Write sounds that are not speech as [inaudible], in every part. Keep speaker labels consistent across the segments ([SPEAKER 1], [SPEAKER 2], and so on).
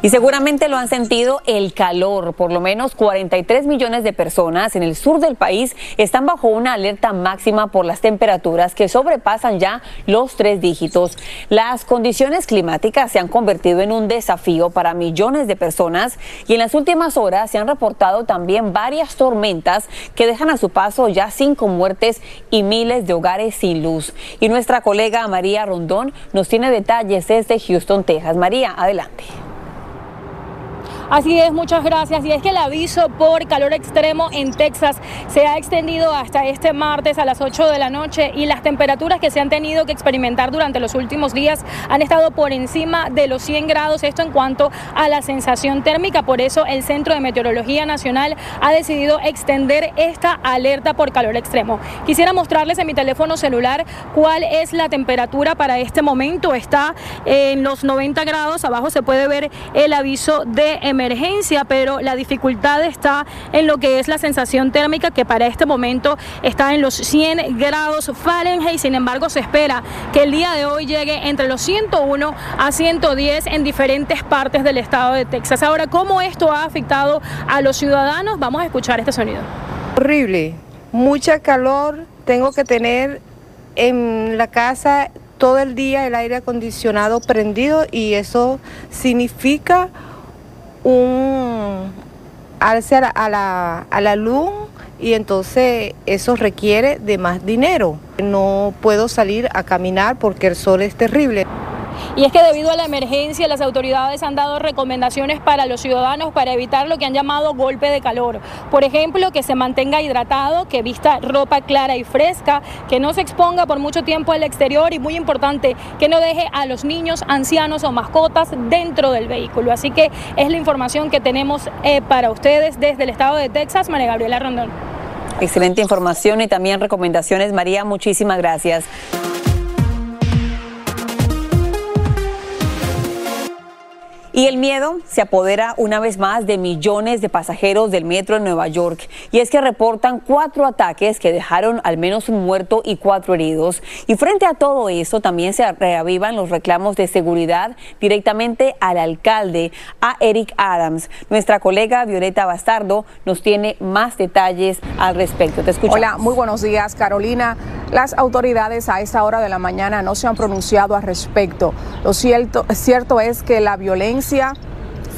[SPEAKER 1] Y seguramente lo han sentido el calor. Por lo menos 43 millones de personas en el sur del país están bajo una alerta máxima por las temperaturas que sobrepasan ya los tres dígitos. Las condiciones climáticas se han convertido en un desafío para millones de personas y en las últimas horas se han reportado también varias tormentas que dejan a su paso ya cinco muertes y miles de hogares sin luz. Y nuestra colega María Rondón nos tiene detalles desde Houston, Texas. María, adelante.
[SPEAKER 2] Así es, muchas gracias. Y es que el aviso por calor extremo en Texas se ha extendido hasta este martes a las 8 de la noche y las temperaturas que se han tenido que experimentar durante los últimos días han estado por encima de los 100 grados, esto en cuanto a la sensación térmica. Por eso el Centro de Meteorología Nacional ha decidido extender esta alerta por calor extremo. Quisiera mostrarles en mi teléfono celular cuál es la temperatura para este momento. Está en los 90 grados, abajo se puede ver el aviso de emergencia emergencia, pero la dificultad está en lo que es la sensación térmica que para este momento está en los 100 grados Fahrenheit. Sin embargo, se espera que el día de hoy llegue entre los 101 a 110 en diferentes partes del estado de Texas. Ahora, ¿cómo esto ha afectado a los ciudadanos? Vamos a escuchar este sonido.
[SPEAKER 3] Horrible, mucha calor, tengo que tener en la casa todo el día el aire acondicionado prendido y eso significa un alce a la, a la, a la luz y entonces eso requiere de más dinero. No puedo salir a caminar porque el sol es terrible.
[SPEAKER 2] Y es que debido a la emergencia, las autoridades han dado recomendaciones para los ciudadanos para evitar lo que han llamado golpe de calor. Por ejemplo, que se mantenga hidratado, que vista ropa clara y fresca, que no se exponga por mucho tiempo al exterior y muy importante, que no deje a los niños, ancianos o mascotas dentro del vehículo. Así que es la información que tenemos eh, para ustedes desde el estado de Texas, María Gabriela Rondón.
[SPEAKER 1] Excelente información y también recomendaciones. María, muchísimas gracias. Y el miedo se apodera una vez más de millones de pasajeros del metro en Nueva York. Y es que reportan cuatro ataques que dejaron al menos un muerto y cuatro heridos. Y frente a todo eso también se reavivan los reclamos de seguridad directamente al alcalde, a Eric Adams. Nuestra colega Violeta Bastardo nos tiene más detalles al respecto. Te escuchamos.
[SPEAKER 4] Hola, muy buenos días, Carolina. Las autoridades a esta hora de la mañana no se han pronunciado al respecto. Lo cierto, cierto es que la violencia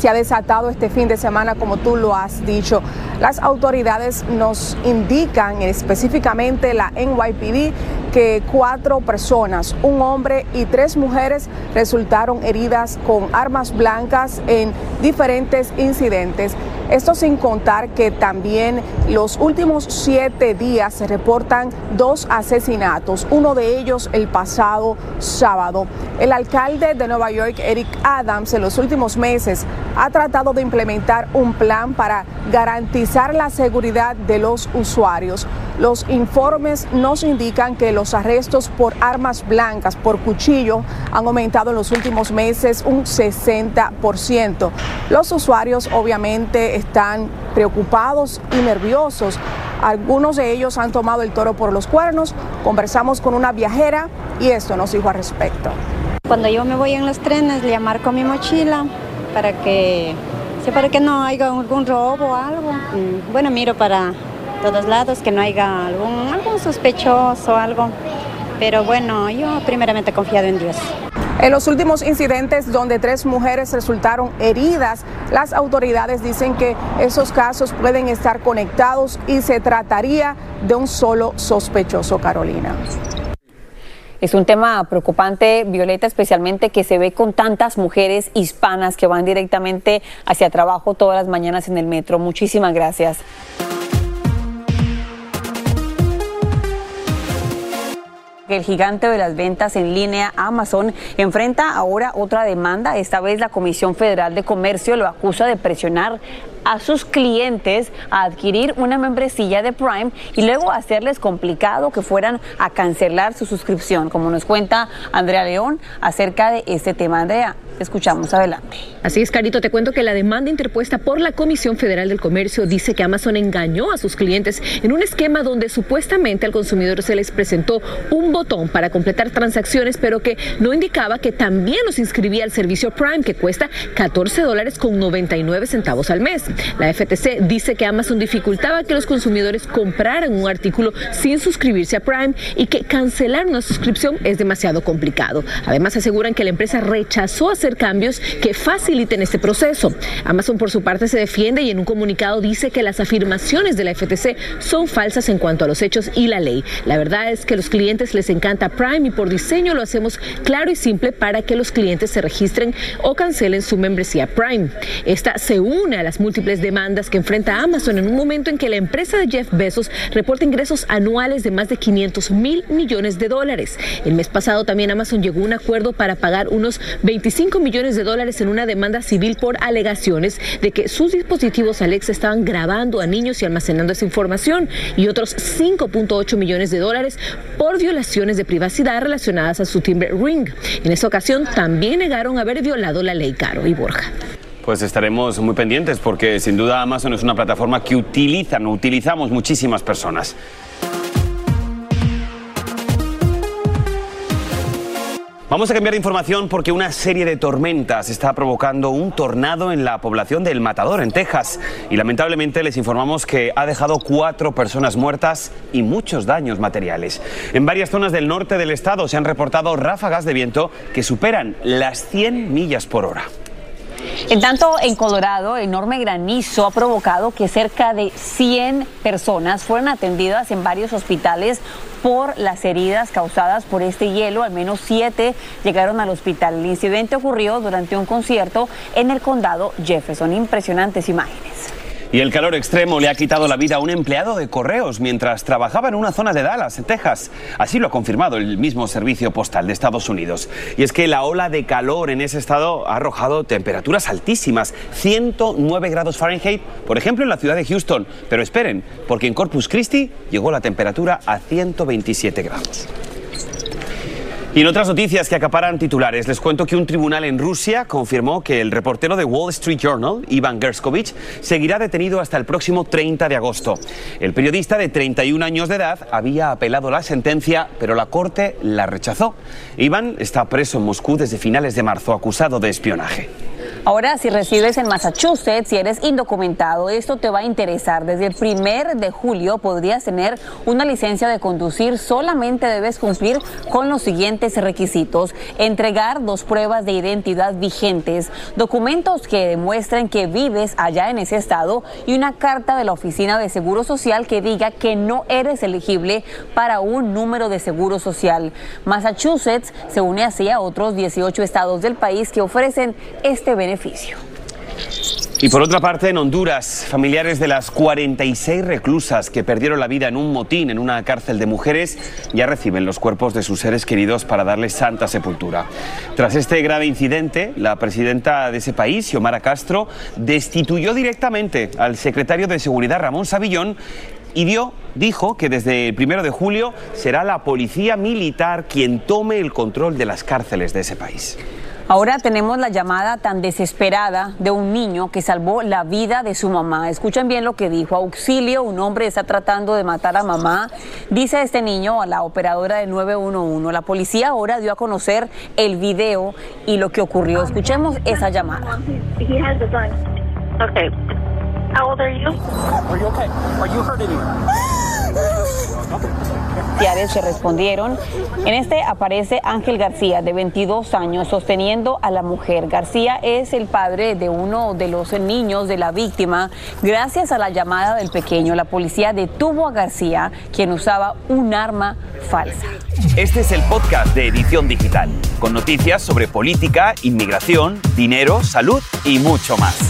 [SPEAKER 4] se ha desatado este fin de semana, como tú lo has dicho. Las autoridades nos indican, específicamente la NYPD, que cuatro personas, un hombre y tres mujeres, resultaron heridas con armas blancas en diferentes incidentes. Esto sin contar que también los últimos siete días se reportan dos asesinatos, uno de ellos el pasado sábado. El alcalde de Nueva York, Eric Adams, en los últimos meses ha tratado de implementar un plan para garantizar la seguridad de los usuarios. Los informes nos indican que los arrestos por armas blancas, por cuchillo, han aumentado en los últimos meses un 60%. Los usuarios obviamente están preocupados y nerviosos. Algunos de ellos han tomado el toro por los cuernos. Conversamos con una viajera y esto nos dijo al respecto.
[SPEAKER 5] Cuando yo me voy en los trenes, le marco mi mochila para que, para que no haya algún robo o algo. Mm, Bueno, miro para todos lados que no haya algún, algún sospechoso o algo. Pero bueno, yo primeramente confiado en Dios.
[SPEAKER 4] En los últimos incidentes donde tres mujeres resultaron heridas, las autoridades dicen que esos casos pueden estar conectados y se trataría de un solo sospechoso, Carolina.
[SPEAKER 1] Es un tema preocupante, Violeta, especialmente que se ve con tantas mujeres hispanas que van directamente hacia trabajo todas las mañanas en el metro. Muchísimas gracias. El gigante de las ventas en línea Amazon enfrenta ahora otra demanda. Esta vez la Comisión Federal de Comercio lo acusa de presionar a sus clientes a adquirir una membresía de Prime y luego hacerles complicado que fueran a cancelar su suscripción, como nos cuenta Andrea León acerca de este tema. Andrea, escuchamos adelante.
[SPEAKER 6] Así es, Carito, te cuento que la demanda interpuesta por la Comisión Federal del Comercio dice que Amazon engañó a sus clientes en un esquema donde supuestamente al consumidor se les presentó un botón para completar transacciones, pero que no indicaba que también los inscribía al servicio Prime, que cuesta 14 dólares con 99 centavos al mes. La FTC dice que Amazon dificultaba que los consumidores compraran un artículo sin suscribirse a Prime y que cancelar una suscripción es demasiado complicado. Además, aseguran que la empresa rechazó hacer cambios que faciliten este proceso. Amazon, por su parte, se defiende y en un comunicado dice que las afirmaciones de la FTC son falsas en cuanto a los hechos y la ley. La verdad es que a los clientes les encanta Prime y por diseño lo hacemos claro y simple para que los clientes se registren o cancelen su membresía Prime. Esta se une a las múltiples demandas que enfrenta Amazon en un momento en que la empresa de Jeff Bezos reporta ingresos anuales de más de 500 mil millones de dólares. El mes pasado también Amazon llegó a un acuerdo para pagar unos 25 millones de dólares en una demanda civil por alegaciones de que sus dispositivos Alexa estaban grabando a niños y almacenando esa información y otros 5.8 millones de dólares por violaciones de privacidad relacionadas a su timbre Ring. En esa ocasión también negaron haber violado la ley Caro y Borja.
[SPEAKER 7] Pues estaremos muy pendientes porque sin duda Amazon es una plataforma que utilizan, utilizamos muchísimas personas. Vamos a cambiar de información porque una serie de tormentas está provocando un tornado en la población de El Matador, en Texas. Y lamentablemente les informamos que ha dejado cuatro personas muertas y muchos daños materiales. En varias zonas del norte del estado se han reportado ráfagas de viento que superan las 100 millas por hora.
[SPEAKER 1] En tanto, en Colorado, enorme granizo ha provocado que cerca de 100 personas fueran atendidas en varios hospitales por las heridas causadas por este hielo. Al menos siete llegaron al hospital. El incidente ocurrió durante un concierto en el condado Jefferson. Impresionantes imágenes.
[SPEAKER 7] Y el calor extremo le ha quitado la vida a un empleado de correos mientras trabajaba en una zona de Dallas, en Texas. Así lo ha confirmado el mismo servicio postal de Estados Unidos. Y es que la ola de calor en ese estado ha arrojado temperaturas altísimas, 109 grados Fahrenheit, por ejemplo en la ciudad de Houston. Pero esperen, porque en Corpus Christi llegó la temperatura a 127 grados. Y en otras noticias que acaparan titulares, les cuento que un tribunal en Rusia confirmó que el reportero de Wall Street Journal, Ivan Gerskovich, seguirá detenido hasta el próximo 30 de agosto. El periodista de 31 años de edad había apelado la sentencia, pero la corte la rechazó. Iván está preso en Moscú desde finales de marzo, acusado de espionaje.
[SPEAKER 1] Ahora, si resides en Massachusetts, si eres indocumentado, esto te va a interesar. Desde el primer de julio podrías tener una licencia de conducir. Solamente debes cumplir con los siguientes requisitos. Entregar dos pruebas de identidad vigentes, documentos que demuestren que vives allá en ese estado y una carta de la Oficina de Seguro Social que diga que no eres elegible para un número de seguro social. Massachusetts se une así a otros 18 estados del país que ofrecen este beneficio.
[SPEAKER 7] Y por otra parte, en Honduras, familiares de las 46 reclusas que perdieron la vida en un motín en una cárcel de mujeres ya reciben los cuerpos de sus seres queridos para darles santa sepultura. Tras este grave incidente, la presidenta de ese país, Xiomara Castro, destituyó directamente al secretario de Seguridad, Ramón Savillón, y dio, dijo que desde el primero de julio será la policía militar quien tome el control de las cárceles de ese país.
[SPEAKER 1] Ahora tenemos la llamada tan desesperada de un niño que salvó la vida de su mamá. Escuchen bien lo que dijo. Auxilio, un hombre está tratando de matar a mamá. Dice este niño a la operadora de 911. La policía ahora dio a conocer el video y lo que ocurrió. Escuchemos esa llamada.
[SPEAKER 8] Okay. How old are you? Are you okay? Are you hurt anywhere? [gasps]
[SPEAKER 1] se respondieron. En este aparece Ángel García, de 22 años, sosteniendo a la mujer. García es el padre de uno de los niños de la víctima. Gracias a la llamada del pequeño, la policía detuvo a García, quien usaba un arma falsa.
[SPEAKER 9] Este es el podcast de Edición Digital, con noticias sobre política, inmigración, dinero, salud y mucho más.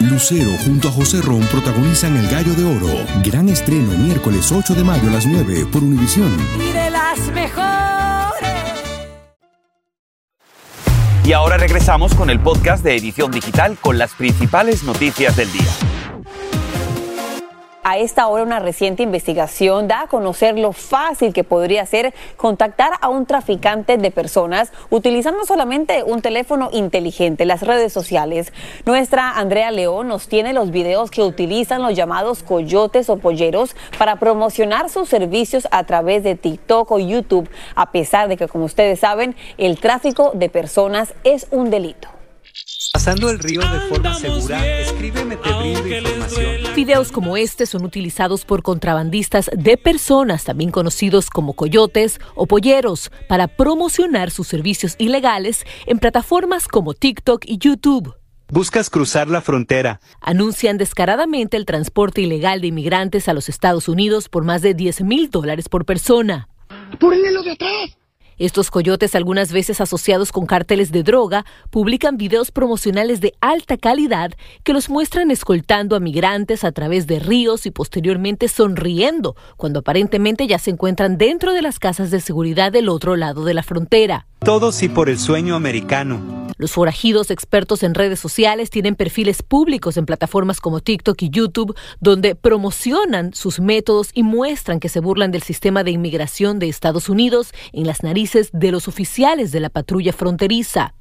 [SPEAKER 10] Lucero junto a José Ron protagonizan El Gallo de Oro. Gran estreno miércoles 8 de mayo a las 9 por Univisión.
[SPEAKER 11] Y de las mejores.
[SPEAKER 9] Y ahora regresamos con el podcast de Edición Digital con las principales noticias del día.
[SPEAKER 1] A esta hora una reciente investigación da a conocer lo fácil que podría ser contactar a un traficante de personas utilizando solamente un teléfono inteligente, las redes sociales. Nuestra Andrea León nos tiene los videos que utilizan los llamados coyotes o polleros para promocionar sus servicios a través de TikTok o YouTube, a pesar de que, como ustedes saben, el tráfico de personas es un delito.
[SPEAKER 12] Pasando el río de forma segura, escríbeme, te brindo información.
[SPEAKER 6] Videos como este son utilizados por contrabandistas de personas, también conocidos como coyotes o polleros, para promocionar sus servicios ilegales en plataformas como TikTok y YouTube.
[SPEAKER 12] Buscas cruzar la frontera.
[SPEAKER 6] Anuncian descaradamente el transporte ilegal de inmigrantes a los Estados Unidos por más de 10 mil dólares por persona.
[SPEAKER 13] ¡Pónganlo de atrás!
[SPEAKER 6] Estos coyotes, algunas veces asociados con cárteles de droga, publican videos promocionales de alta calidad que los muestran escoltando a migrantes a través de ríos y posteriormente sonriendo cuando aparentemente ya se encuentran dentro de las casas de seguridad del otro lado de la frontera.
[SPEAKER 12] Todo sí por el sueño americano.
[SPEAKER 6] Los forajidos expertos en redes sociales tienen perfiles públicos en plataformas como TikTok y YouTube donde promocionan sus métodos y muestran que se burlan del sistema de inmigración de Estados Unidos en las narices de los oficiales de la patrulla fronteriza.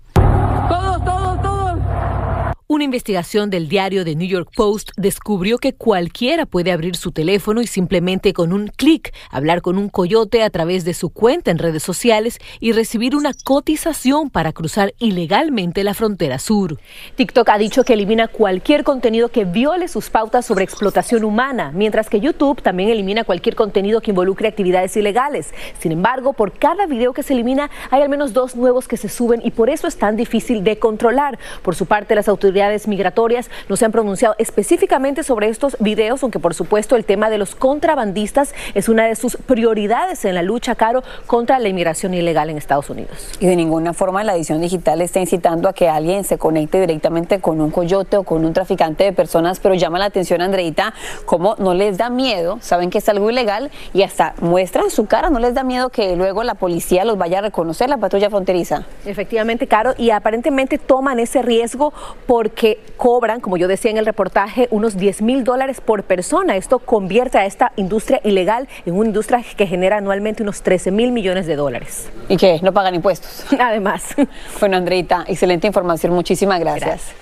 [SPEAKER 6] Una investigación del diario The New York Post descubrió que cualquiera puede abrir su teléfono y simplemente con un clic hablar con un coyote a través de su cuenta en redes sociales y recibir una cotización para cruzar ilegalmente la frontera sur. TikTok ha dicho que elimina cualquier contenido que viole sus pautas sobre explotación humana, mientras que YouTube también elimina cualquier contenido que involucre actividades ilegales. Sin embargo, por cada video que se elimina hay al menos dos nuevos que se suben y por eso es tan difícil de controlar. Por su parte, las autoridades migratorias no se han pronunciado específicamente sobre estos videos, aunque por supuesto el tema de los contrabandistas es una de sus prioridades en la lucha, Caro, contra la inmigración ilegal en Estados Unidos.
[SPEAKER 1] Y de ninguna forma la edición digital está incitando a que alguien se conecte directamente con un coyote o con un traficante de personas, pero llama la atención, Andreita, cómo no les da miedo, saben que es algo ilegal y hasta muestran su cara, no les da miedo que luego la policía los vaya a reconocer, la patrulla fronteriza.
[SPEAKER 6] Efectivamente, Caro, y aparentemente toman ese riesgo por que cobran, como yo decía en el reportaje, unos 10 mil dólares por persona. Esto convierte a esta industria ilegal en una industria que genera anualmente unos 13 mil millones de dólares.
[SPEAKER 1] ¿Y que ¿No pagan impuestos? [laughs]
[SPEAKER 6] Además.
[SPEAKER 1] Bueno, Andreita, excelente información. Muchísimas gracias.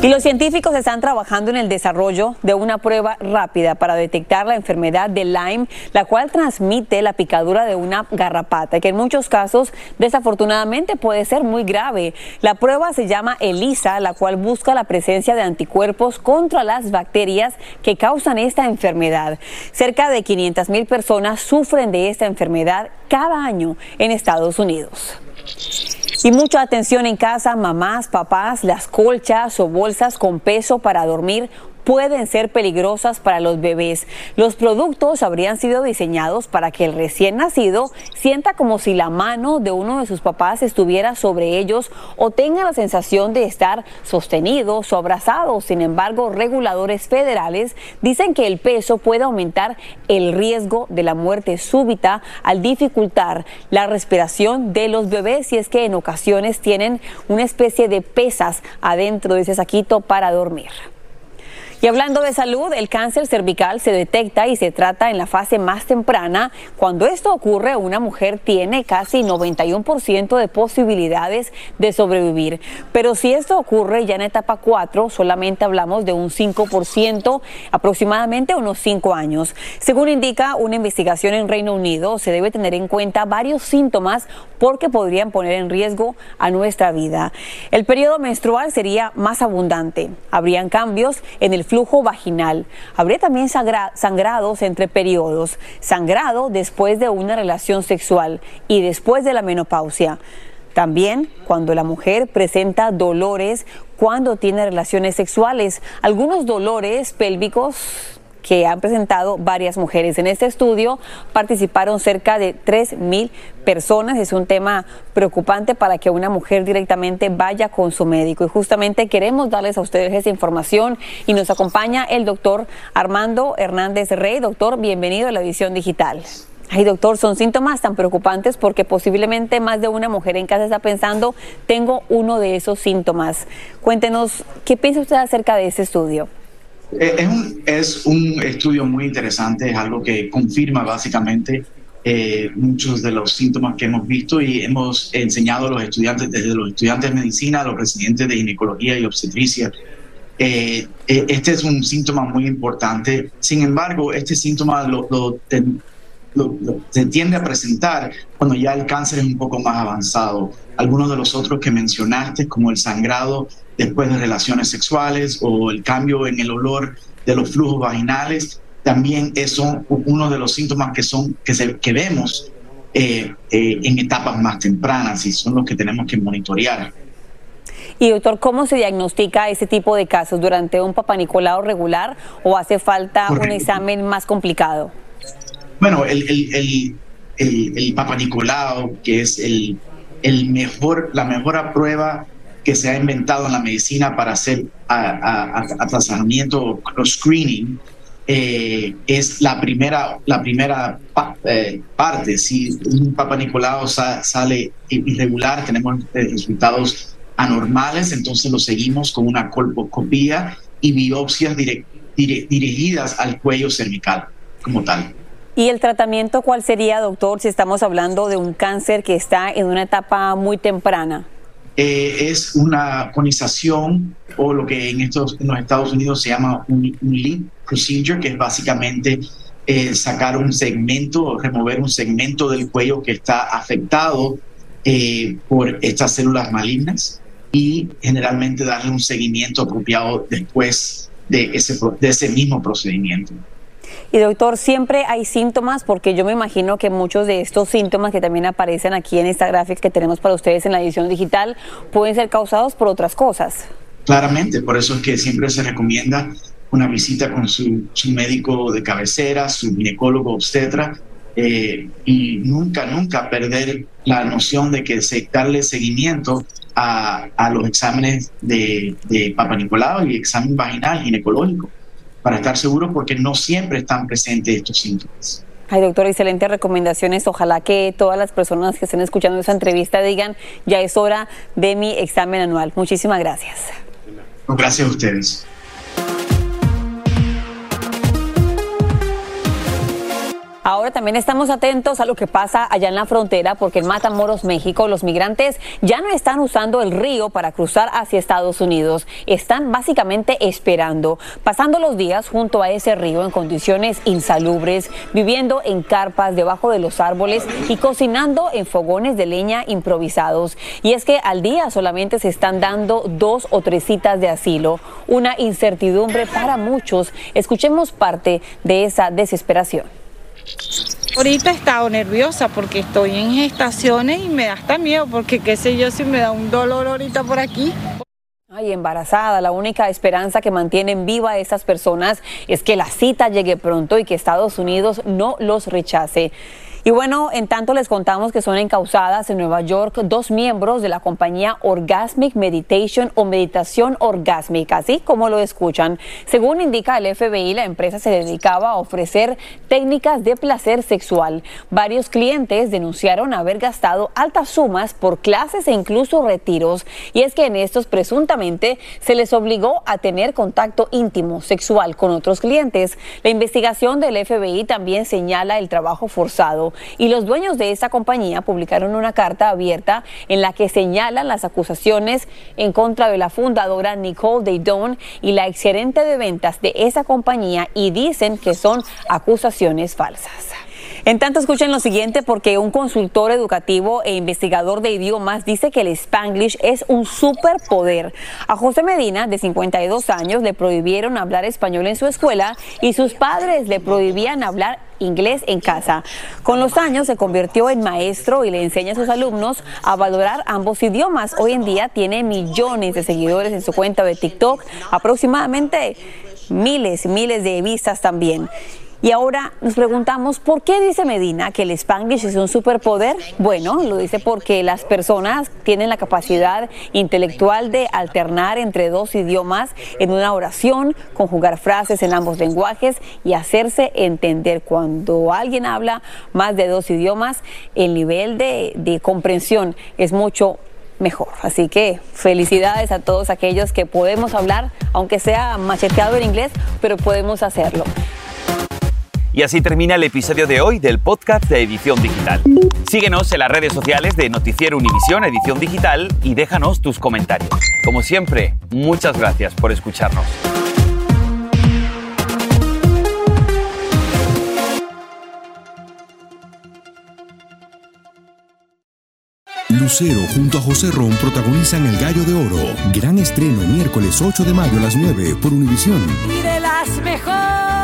[SPEAKER 1] Y los científicos están trabajando en el desarrollo de una prueba rápida para detectar la enfermedad de Lyme, la cual transmite la picadura de una garrapata, que en muchos casos desafortunadamente puede ser muy grave. La prueba se llama ELISA, la cual busca la presencia de anticuerpos contra las bacterias que causan esta enfermedad. Cerca de 500 mil personas sufren de esta enfermedad cada año en Estados Unidos. Y mucha atención en casa, mamás, papás, las colchas o bolsas con peso para dormir pueden ser peligrosas para los bebés. Los productos habrían sido diseñados para que el recién nacido sienta como si la mano de uno de sus papás estuviera sobre ellos o tenga la sensación de estar sostenidos o abrazados. Sin embargo, reguladores federales dicen que el peso puede aumentar el riesgo de la muerte súbita al dificultar la respiración de los bebés y es que en ocasiones tienen una especie de pesas adentro de ese saquito para dormir. Y hablando de salud, el cáncer cervical se detecta y se trata en la fase más temprana. Cuando esto ocurre, una mujer tiene casi 91% de posibilidades de sobrevivir. Pero si esto ocurre ya en etapa 4, solamente hablamos de un 5%, aproximadamente unos 5 años. Según indica una investigación en Reino Unido, se debe tener en cuenta varios síntomas porque podrían poner en riesgo a nuestra vida. El periodo menstrual sería más abundante. Habrían cambios en el flujo vaginal. Habría también sangrados entre periodos, sangrado después de una relación sexual y después de la menopausia. También cuando la mujer presenta dolores cuando tiene relaciones sexuales, algunos dolores pélvicos que han presentado varias mujeres. En este estudio participaron cerca de 3.000 personas. Es un tema preocupante para que una mujer directamente vaya con su médico. Y justamente queremos darles a ustedes esa información y nos acompaña el doctor Armando Hernández Rey. Doctor, bienvenido a la edición digital. Ay, doctor, son síntomas tan preocupantes porque posiblemente más de una mujer en casa está pensando, tengo uno de esos síntomas. Cuéntenos, ¿qué piensa usted acerca de ese estudio?
[SPEAKER 14] Eh, es un, es un estudio muy interesante, es algo que confirma básicamente eh, muchos de los síntomas que hemos visto y hemos enseñado a los estudiantes, desde los estudiantes de medicina a los residentes de ginecología y obstetricia. Eh, este es un síntoma muy importante. Sin embargo, este síntoma lo, se tiende a presentar cuando ya el cáncer es un poco más avanzado. Algunos de los otros que mencionaste, como el sangrado después de relaciones sexuales o el cambio en el olor de los flujos vaginales, también son uno de los síntomas que, son, que, se, que vemos eh, eh, en etapas más tempranas y son los que tenemos que monitorear.
[SPEAKER 1] Y doctor, ¿cómo se diagnostica ese tipo de casos? ¿Durante un papanicolado regular o hace falta un examen más complicado?
[SPEAKER 14] Bueno, el, el, el, el, Papa Nicolau, que es el, el mejor, la mejor prueba que se ha inventado en la medicina para hacer tratamiento o screening, eh, es la primera, la primera eh, parte. Si un Papa Nicolau sale irregular, tenemos eh, resultados anormales, entonces lo seguimos con una colposcopía y biopsias dirigidas al cuello cervical como tal.
[SPEAKER 1] ¿Y el tratamiento cuál sería, doctor, si estamos hablando de un cáncer que está en una etapa muy temprana?
[SPEAKER 14] Eh, es una conización o lo que en, estos, en los Estados Unidos se llama un, lead procedure, que es básicamente eh, sacar un segmento remover un segmento del cuello que está afectado eh, por estas células malignas y generalmente darle un seguimiento apropiado después de ese, de ese mismo procedimiento.
[SPEAKER 1] Y doctor, siempre hay síntomas porque yo me imagino que muchos de estos síntomas que también aparecen aquí en esta gráfica que tenemos para ustedes en la edición digital pueden ser causados por otras cosas.
[SPEAKER 14] Claramente, por eso es que siempre se recomienda una visita con su, médico de cabecera, su ginecólogo obstetra, eh, y nunca, nunca perder la noción de que se, darle seguimiento a, los exámenes de, de Papa Nicolau y examen vaginal ginecológico para estar seguros porque no siempre están presentes estos síntomas.
[SPEAKER 1] Ay, doctor, excelentes recomendaciones. Ojalá que todas las personas que estén escuchando esta entrevista digan, ya es hora de mi examen anual. Muchísimas gracias.
[SPEAKER 14] Gracias a ustedes.
[SPEAKER 1] Ahora también estamos atentos a lo que pasa allá en la frontera porque en Matamoros, México, los migrantes ya no están usando el río para cruzar hacia Estados Unidos. Están básicamente esperando, pasando los días junto a ese río en condiciones insalubres, viviendo en carpas debajo de los árboles y cocinando en fogones de leña improvisados. Y es que al día solamente se están dando dos o tres citas de asilo, una incertidumbre para muchos. Escuchemos parte de esa desesperación.
[SPEAKER 15] Ahorita he estado nerviosa porque estoy en gestaciones y me da hasta miedo porque qué sé yo si me da un dolor ahorita por aquí.
[SPEAKER 1] Ay, embarazada, la única esperanza que mantienen viva a personas es que la cita llegue pronto y que Estados Unidos no los rechace. Y bueno, en tanto les contamos que son encausadas en Nueva York dos miembros de la compañía Orgasmic Meditation o Meditación Orgásmica, así como lo escuchan. Según indica el FBI, la empresa se dedicaba a ofrecer técnicas de placer sexual. Varios clientes denunciaron haber gastado altas sumas por clases e incluso retiros. Y es que en estos presuntamente se les obligó a tener contacto íntimo sexual con otros clientes. La investigación del FBI también señala el trabajo forzado y los dueños de esa compañía publicaron una carta abierta en la que señalan las acusaciones en contra de la fundadora Nicole Daydon y la exgerente de ventas de esa compañía y dicen que son acusaciones falsas. En tanto, escuchen lo siguiente porque un consultor educativo e investigador de idiomas dice que el Spanglish es un superpoder. A José Medina, de 52 años, le prohibieron hablar español en su escuela y sus padres le prohibían hablar inglés en casa. Con los años se convirtió en maestro y le enseña a sus alumnos a valorar ambos idiomas. Hoy en día tiene millones de seguidores en su cuenta de TikTok, aproximadamente miles, miles de vistas también. Y ahora nos preguntamos, ¿por qué dice Medina que el Spanglish es un superpoder? Bueno, lo dice porque las personas tienen la capacidad intelectual de alternar entre dos idiomas en una oración, conjugar frases en ambos lenguajes y hacerse entender. Cuando alguien habla más de dos idiomas, el nivel de, de comprensión es mucho mejor. Así que felicidades a todos aquellos que podemos hablar, aunque sea macheteado en inglés, pero podemos hacerlo.
[SPEAKER 9] Y así termina el episodio de hoy del podcast de Edición Digital. Síguenos en las redes sociales de Noticiero Univisión Edición Digital y déjanos tus comentarios. Como siempre, muchas gracias por escucharnos.
[SPEAKER 10] Lucero junto a José Ron protagonizan El Gallo de Oro. Gran estreno miércoles 8 de mayo a las 9 por Univisión.
[SPEAKER 11] Y de las mejores.